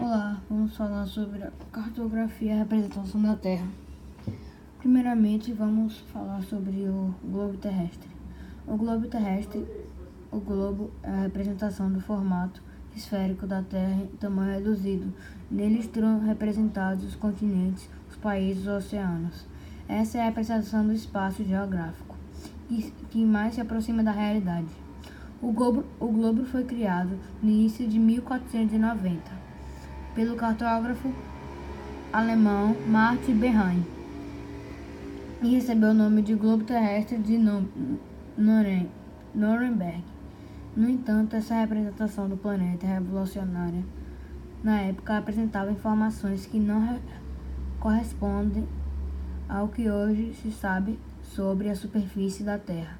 Olá, vamos falar sobre a cartografia e a representação da Terra. Primeiramente, vamos falar sobre o globo terrestre. O globo terrestre, o globo é a representação do formato esférico da Terra em tamanho reduzido. Nele estão representados os continentes, os países e os oceanos. Essa é a representação do espaço geográfico, que mais se aproxima da realidade. O globo, o globo foi criado no início de 1490 pelo cartógrafo alemão Martin Behring e recebeu o nome de globo terrestre de Nuremberg. No entanto, essa representação do planeta revolucionária na época apresentava informações que não correspondem ao que hoje se sabe sobre a superfície da Terra.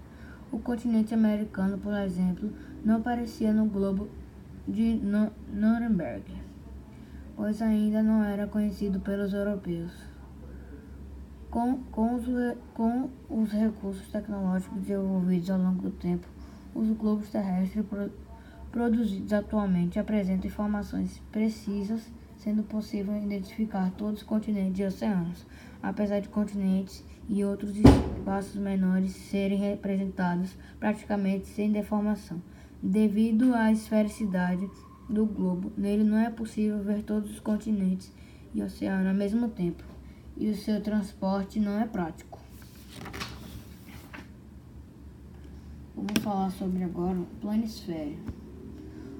O continente americano, por exemplo, não aparecia no globo de Nuremberg pois ainda não era conhecido pelos europeus. Com, com, os, com os recursos tecnológicos desenvolvidos ao longo do tempo, os globos terrestres pro, produzidos atualmente apresentam informações precisas, sendo possível identificar todos os continentes e oceanos, apesar de continentes e outros espaços menores serem representados praticamente sem deformação, devido à esfericidade do globo. Nele não é possível ver todos os continentes e oceanos ao mesmo tempo, e o seu transporte não é prático. Vamos falar sobre agora o planisfério.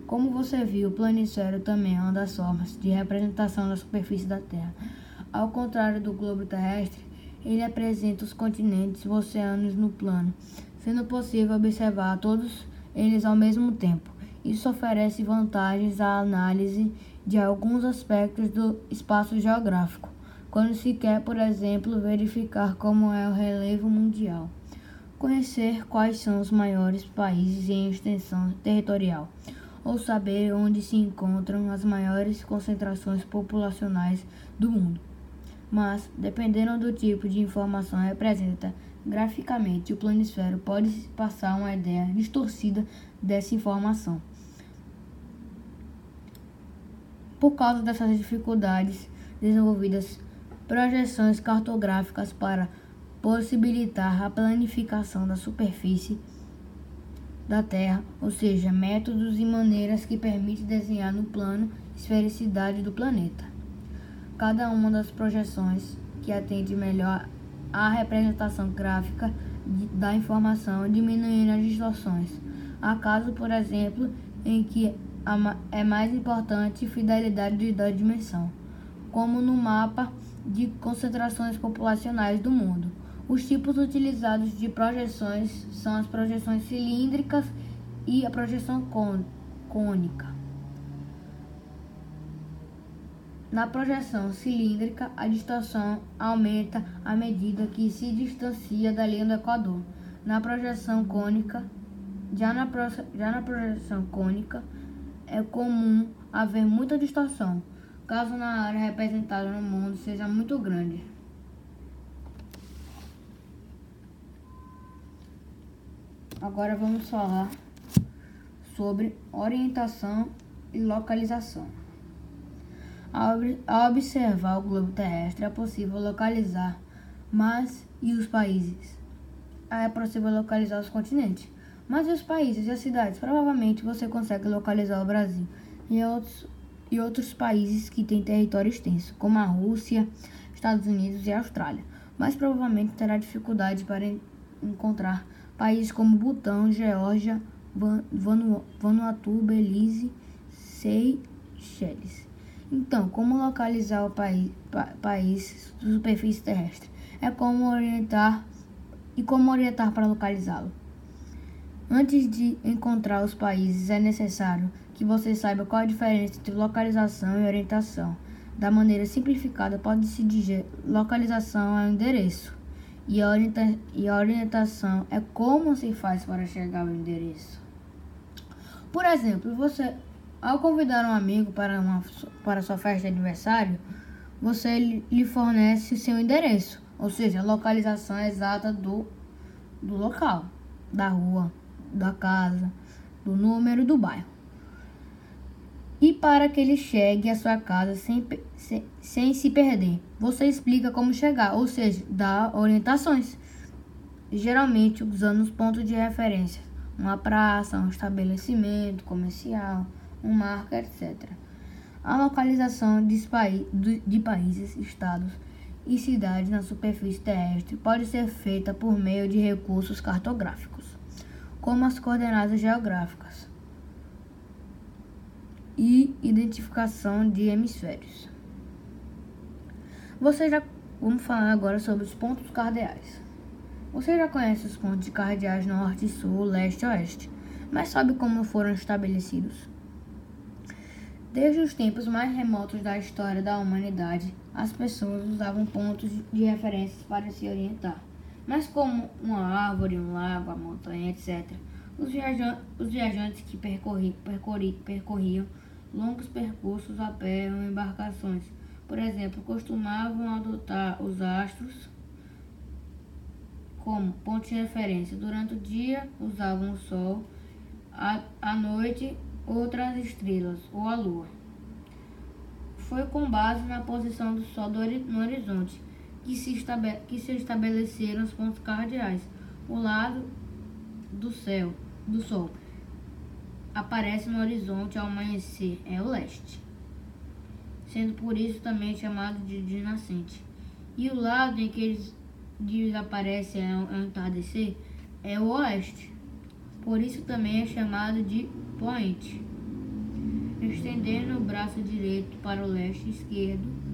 Como você viu, o planisfério também é uma das formas de representação da superfície da Terra. Ao contrário do globo terrestre, ele apresenta os continentes e oceanos no plano, sendo possível observar todos eles ao mesmo tempo. Isso oferece vantagens à análise de alguns aspectos do espaço geográfico, quando se quer, por exemplo, verificar como é o relevo mundial, conhecer quais são os maiores países em extensão territorial, ou saber onde se encontram as maiores concentrações populacionais do mundo. Mas, dependendo do tipo de informação representa graficamente, o planisfério pode passar uma ideia distorcida dessa informação. Por causa dessas dificuldades desenvolvidas, projeções cartográficas para possibilitar a planificação da superfície da Terra, ou seja, métodos e maneiras que permitem desenhar no plano esfericidade do planeta. Cada uma das projeções que atende melhor à representação gráfica da informação, diminuindo as distorções. Há casos, por exemplo, em que é mais importante fidelidade da dimensão, como no mapa de concentrações populacionais do mundo. Os tipos utilizados de projeções são as projeções cilíndricas e a projeção cônica. Na projeção cilíndrica, a distorção aumenta à medida que se distancia da linha do Equador. Na projeção cônica, já na, já na projeção cônica, é comum haver muita distorção, caso na área representada no mundo seja muito grande. Agora vamos falar sobre orientação e localização. Ao observar o globo terrestre, é possível localizar mas e os países. É possível localizar os continentes. Mas os países e as cidades? Provavelmente você consegue localizar o Brasil e outros, e outros países que têm território extenso, como a Rússia, Estados Unidos e Austrália. Mas provavelmente terá dificuldade para encontrar países como Butão, Geórgia, Vanu Vanuatu, Belize, Seychelles. Então, como localizar o país, pa, país superfície terrestre? É como orientar e como orientar para localizá-lo. Antes de encontrar os países, é necessário que você saiba qual a diferença entre localização e orientação. Da maneira simplificada, pode-se dizer localização é o endereço e a, e orientação é como se faz para chegar ao endereço. Por exemplo, você, ao convidar um amigo para, uma, para sua festa de aniversário, você lhe fornece seu endereço, ou seja, a localização exata do, do local, da rua, da casa, do número do bairro. e para que ele chegue à sua casa sem, sem, sem se perder. Você explica como chegar, ou seja, dá orientações, geralmente usando os pontos de referência, uma praça, um estabelecimento comercial, um marco, etc. A localização de, de países, estados e cidades na superfície terrestre pode ser feita por meio de recursos cartográficos, como as coordenadas geográficas e identificação de hemisférios. Você já vamos falar agora sobre os pontos cardeais. Você já conhece os pontos cardeais norte, sul, leste e oeste, mas sabe como foram estabelecidos? Desde os tempos mais remotos da história da humanidade, as pessoas usavam pontos de referência para se orientar. Mas como uma árvore, um lago, a montanha, etc., os, viajantes, os viajantes que percorri, percorri, percorriam longos percursos a pé ou embarcações, por exemplo, costumavam adotar os astros como ponto de referência. Durante o dia, usavam o Sol, à, à noite, outras estrelas ou a Lua. Foi com base na posição do Sol no horizonte que se, que se estabeleceram os pontos cardeais. O lado do céu, do Sol, aparece no horizonte ao amanhecer é o leste, sendo por isso também chamado de, de nascente. E o lado em que eles desaparecem ao entardecer é o oeste, por isso também é chamado de poente. Estendendo o braço direito para o leste e esquerdo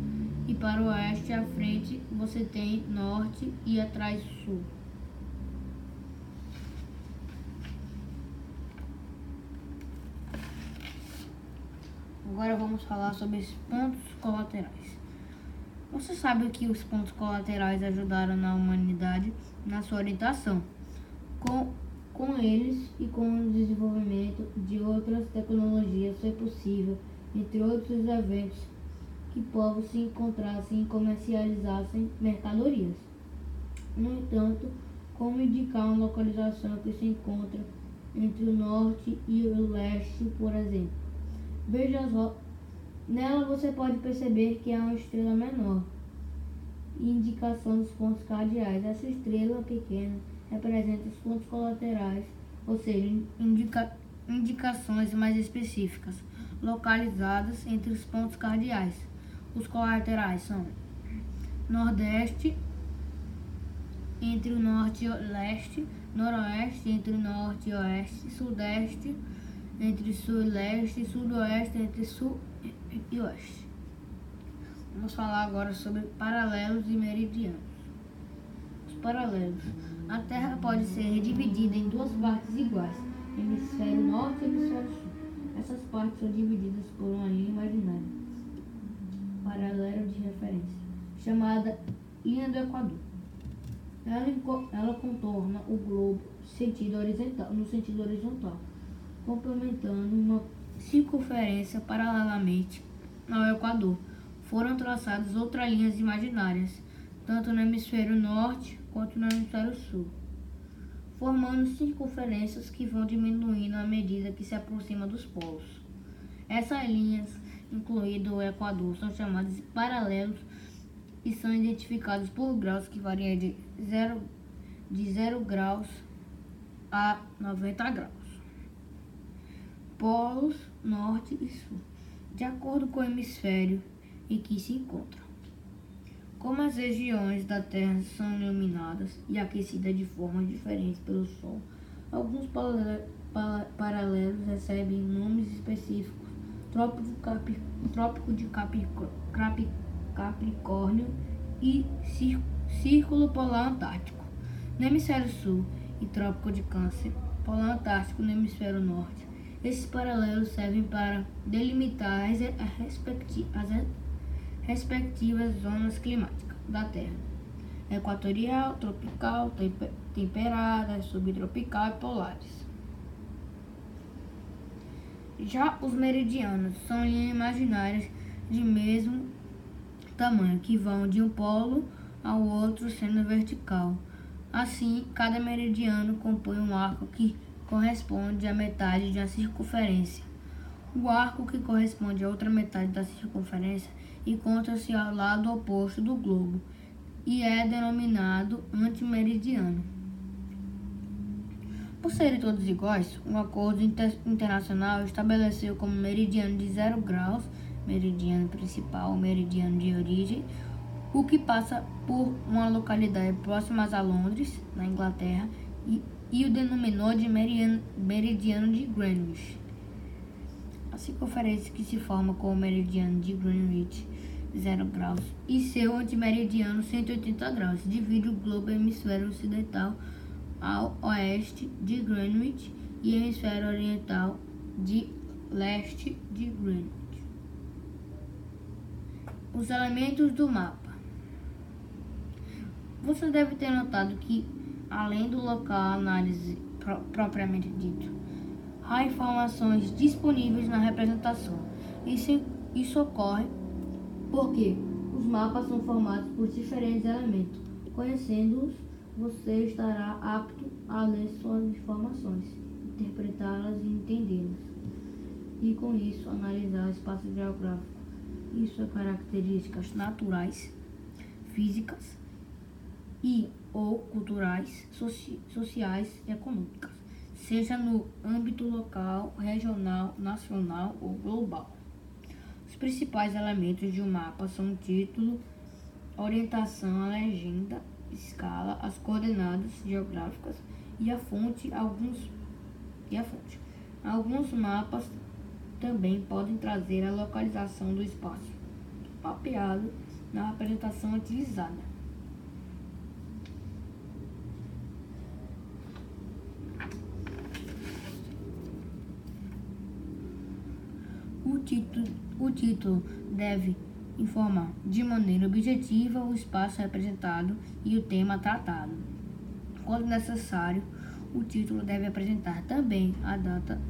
e para o oeste à frente você tem norte e atrás sul. Agora vamos falar sobre os pontos colaterais. Você sabe que os pontos colaterais ajudaram na humanidade na sua orientação. Com, com eles e com o desenvolvimento de outras tecnologias foi possível, entre outros eventos, que povos se encontrassem e comercializassem mercadorias. No entanto, como indicar uma localização que se encontra entre o norte e o leste, por exemplo? Veja as Nela você pode perceber que há uma estrela menor. Indicação dos pontos cardeais. Essa estrela pequena representa os pontos colaterais, ou seja, indica indicações mais específicas, localizadas entre os pontos cardeais. Os colaterais são Nordeste, entre o norte e o leste, Noroeste, entre o norte e oeste, Sudeste, entre sul e leste sudoeste entre sul e oeste. Vamos falar agora sobre paralelos e meridianos. Os paralelos. A Terra pode ser dividida em duas partes iguais, hemisfério norte e hemisfério sul. Essas partes são divididas por uma linha imaginária, paralelo de referência, chamada linha do Equador. Ela, ela contorna o globo sentido horizontal, no sentido horizontal complementando uma circunferência paralelamente ao Equador. Foram traçadas outras linhas imaginárias, tanto no hemisfério norte quanto no hemisfério sul, formando circunferências que vão diminuindo à medida que se aproxima dos polos. Essas linhas, incluído o Equador, são chamadas de paralelos e são identificados por graus que variam de 0 de 0 graus a 90 graus polos norte e sul, de acordo com o hemisfério em que se encontram. Como as regiões da Terra são iluminadas e aquecidas de formas diferentes pelo Sol, alguns paralelos recebem nomes específicos. Trópico, de Capricórnio e Círculo Polar Antártico no hemisfério sul e Trópico de Câncer, Polar Antártico no hemisfério norte. Esses paralelos servem para delimitar as, as respectivas zonas climáticas da Terra: equatorial, tropical, temperada, subtropical e polares. Já os meridianos são linhas imaginárias de mesmo tamanho que vão de um polo ao outro sendo vertical. Assim, cada meridiano compõe um arco que corresponde à metade de uma circunferência. O arco que corresponde à outra metade da circunferência encontra-se ao lado oposto do globo e é denominado antimeridiano. Por serem todos iguais, um acordo inter internacional estabeleceu como meridiano de zero graus, meridiano principal, meridiano de origem, o que passa por uma localidade próxima a Londres, na Inglaterra, e, e o denominou de meridiano, meridiano de Greenwich. A circunferência que se forma com o meridiano de Greenwich 0 graus e seu antimeridiano 180 graus divide o globo hemisfério ocidental ao oeste de Greenwich e hemisfério oriental de leste de Greenwich. Os elementos do mapa. Você deve ter notado que, além do local análise pro propriamente dito, há informações disponíveis na representação. Isso, isso ocorre porque os mapas são formados por diferentes elementos. Conhecendo-os, você estará apto a ler suas informações, interpretá-las e entendê-las. E com isso, analisar o espaço geográfico e suas características naturais, físicas e ou culturais, soci sociais e econômicas, seja no âmbito local, regional, nacional ou global. Os principais elementos de um mapa são título, orientação, a legenda, escala, as coordenadas geográficas e a fonte. Alguns e a fonte. Alguns mapas também podem trazer a localização do espaço mapeado na apresentação utilizada. O título, o título deve informar de maneira objetiva o espaço representado e o tema tratado. Quando necessário, o título deve apresentar também a data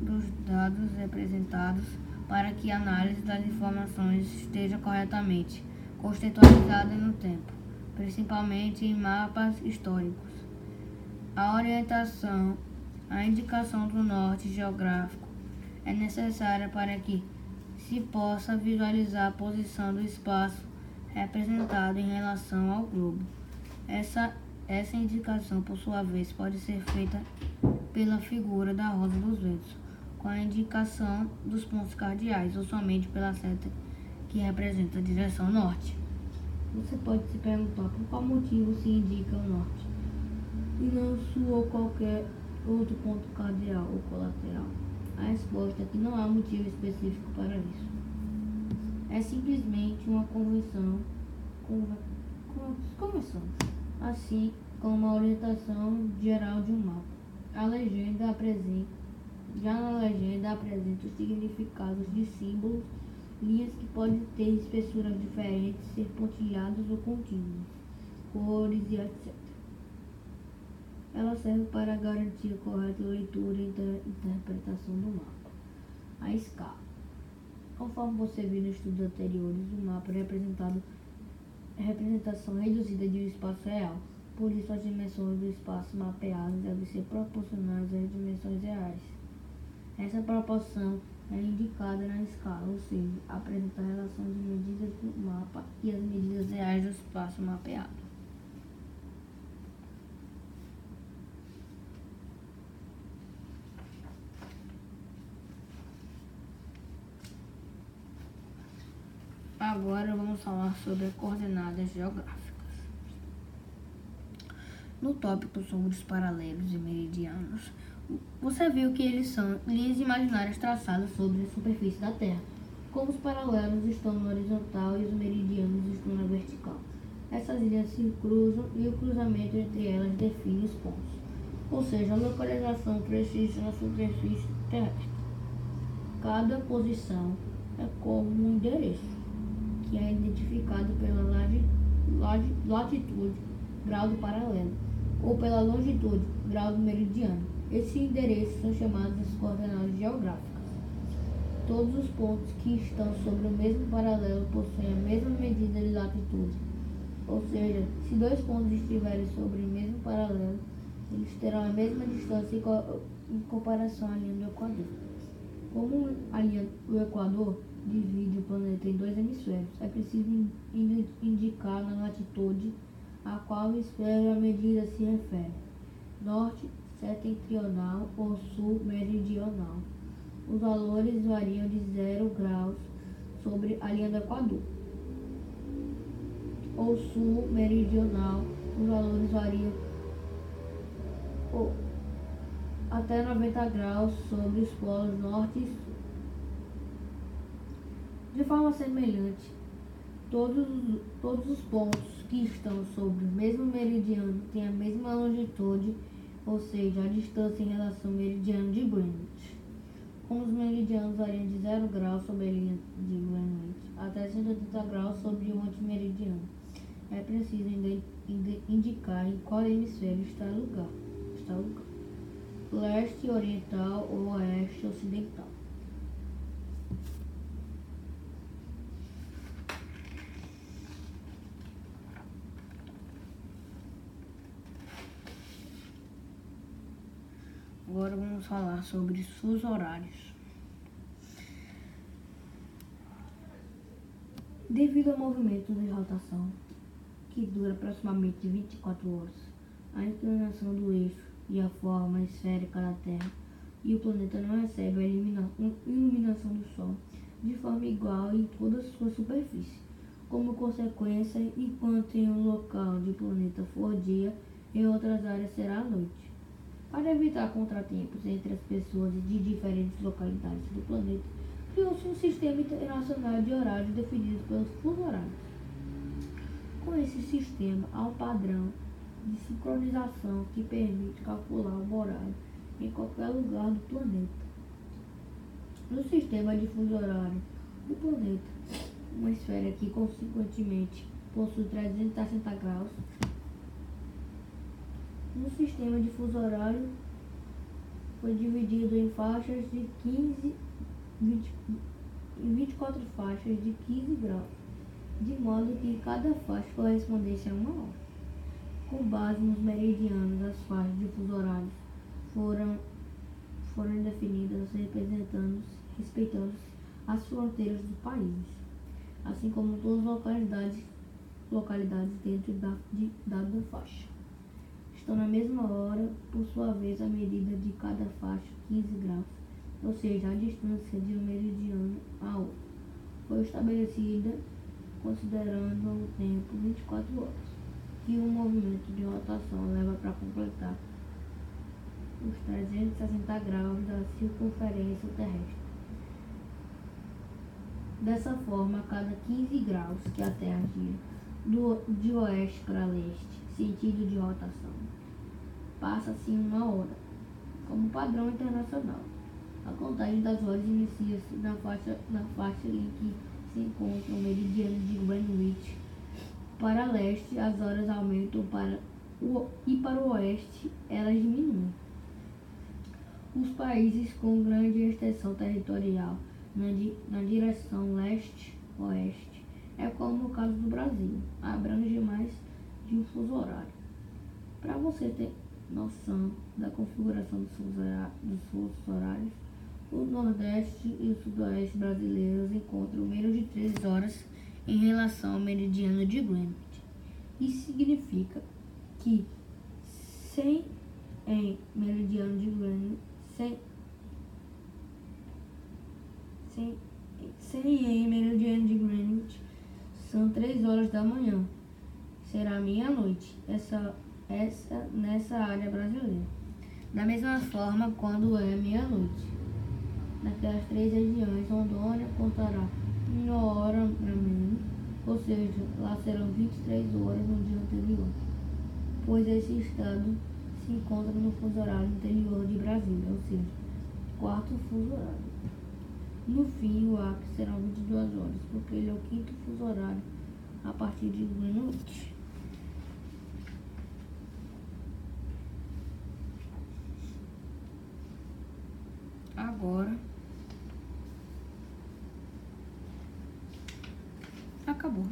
dos dados representados para que a análise das informações esteja corretamente contextualizada no tempo, principalmente em mapas históricos. A orientação, a indicação do norte geográfico é necessária para que se possa visualizar a posição do espaço representado em relação ao globo. Essa, essa indicação, por sua vez, pode ser feita pela figura da rosa dos ventos, com a indicação dos pontos cardeais, ou somente pela seta que representa a direção norte. Você pode se perguntar por qual motivo se indica o norte e não sul ou qualquer outro ponto cardeal ou colateral. A resposta é que não há motivo específico para isso. É simplesmente uma convenção, convenção, assim como a orientação geral de um mapa. A legenda apresenta, já na legenda apresenta os significados de símbolos, linhas que podem ter espessuras diferentes, ser pontilhadas ou contínuas, cores e etc. Ela serve para garantir a correta leitura e interpretação do mapa. A escala. Conforme você viu nos estudos anteriores, o mapa é representado é representação reduzida de um espaço real. Por isso, as dimensões do espaço mapeado devem ser proporcionais às dimensões reais. Essa proporção é indicada na escala, ou seja, apresenta a relação de medidas do mapa e as medidas reais do espaço mapeado. Agora vamos falar sobre coordenadas geográficas. No tópico sobre os paralelos e meridianos, você viu que eles são linhas imaginárias traçadas sobre a superfície da Terra. Como os paralelos estão no horizontal e os meridianos estão na vertical. Essas linhas se cruzam e o cruzamento entre elas define os pontos, ou seja, a localização precisa na superfície terrestre. Cada posição é como um endereço que é identificado pela latitude, grau do paralelo, ou pela longitude, grau do meridiano. Esses endereços são chamados de coordenadas geográficas. Todos os pontos que estão sobre o mesmo paralelo possuem a mesma medida de latitude. Ou seja, se dois pontos estiverem sobre o mesmo paralelo, eles terão a mesma distância em comparação à linha do Equador. Como a linha do Equador divide o planeta em dois hemisférios, é preciso indicar na latitude a qual hemisfério a medida se refere: norte setentrional ou sul meridional. Os valores variam de 0 graus sobre a linha do Equador. Ou sul meridional, os valores variam até 90 graus sobre os polos norte e sul. De forma semelhante, todos, todos os pontos que estão sobre o mesmo meridiano têm a mesma longitude, ou seja, a distância em relação ao meridiano de Greenwich. Como os meridianos variam de 0 graus sobre a linha de Greenwich até 180 graus sobre o antimeridiano, é preciso indicar em qual hemisfério está o lugar. Está o lugar. Leste oriental ou oeste ocidental. Agora vamos falar sobre os horários. Devido ao movimento de rotação, que dura aproximadamente 24 horas, a inclinação do eixo e a forma esférica da Terra e o planeta não recebe a iluminação do Sol de forma igual em toda a sua superfície. Como consequência, enquanto em um local do planeta for dia, em outras áreas será noite. Para evitar contratempos entre as pessoas de diferentes localidades do planeta, criou-se um sistema internacional de horários definido pelos fuso horários. Com esse sistema, há um padrão de sincronização que permite calcular o horário em qualquer lugar do planeta. No sistema de fuso horário do planeta, uma esfera que consequentemente possui 360 graus no sistema de fuso horário foi dividido em faixas de 15, 20, 24 faixas de 15 graus, de modo que cada faixa correspondesse a uma hora. Com base nos meridianos, as faixas de fuso horário foram, foram definidas representando respeitando as fronteiras do país, assim como todas as localidades, localidades dentro da, de, da faixa na mesma hora, por sua vez a medida de cada faixa 15 graus, ou seja, a distância de um meridiano a outro, foi estabelecida considerando o tempo 24 horas, que o movimento de rotação leva para completar os 360 graus da circunferência terrestre. Dessa forma, a cada 15 graus que a Terra gira do, de oeste para leste, sentido de rotação. Passa-se uma hora, como padrão internacional. A contagem das horas inicia-se na faixa, na faixa em que se encontra o meridiano de Greenwich. Para leste, as horas aumentam para o, e para o oeste, elas diminuem. Os países com grande extensão territorial na, di, na direção leste-oeste, é como no caso do Brasil, abrange mais de um fuso horário. Para você ter noção da configuração dos fusos horários, o Nordeste e o Sudoeste brasileiros encontram menos de 3 horas em relação ao meridiano de Greenwich. Isso significa que 100 em meridiano de Greenwich, 100, 100, 100 em meridiano de Greenwich são 3 horas da manhã. Será meia-noite, essa, essa, nessa área brasileira. Da mesma forma, quando é meia-noite, naquelas três regiões, Rondônia contará uma hora a menos, ou seja, lá serão 23 horas no dia anterior, pois esse estado se encontra no fuso horário interior de Brasília, ou seja, quarto fuso horário. No fim, o Acre serão 22 horas, porque ele é o quinto fuso horário a partir de Greenwich. Agora. Acabou.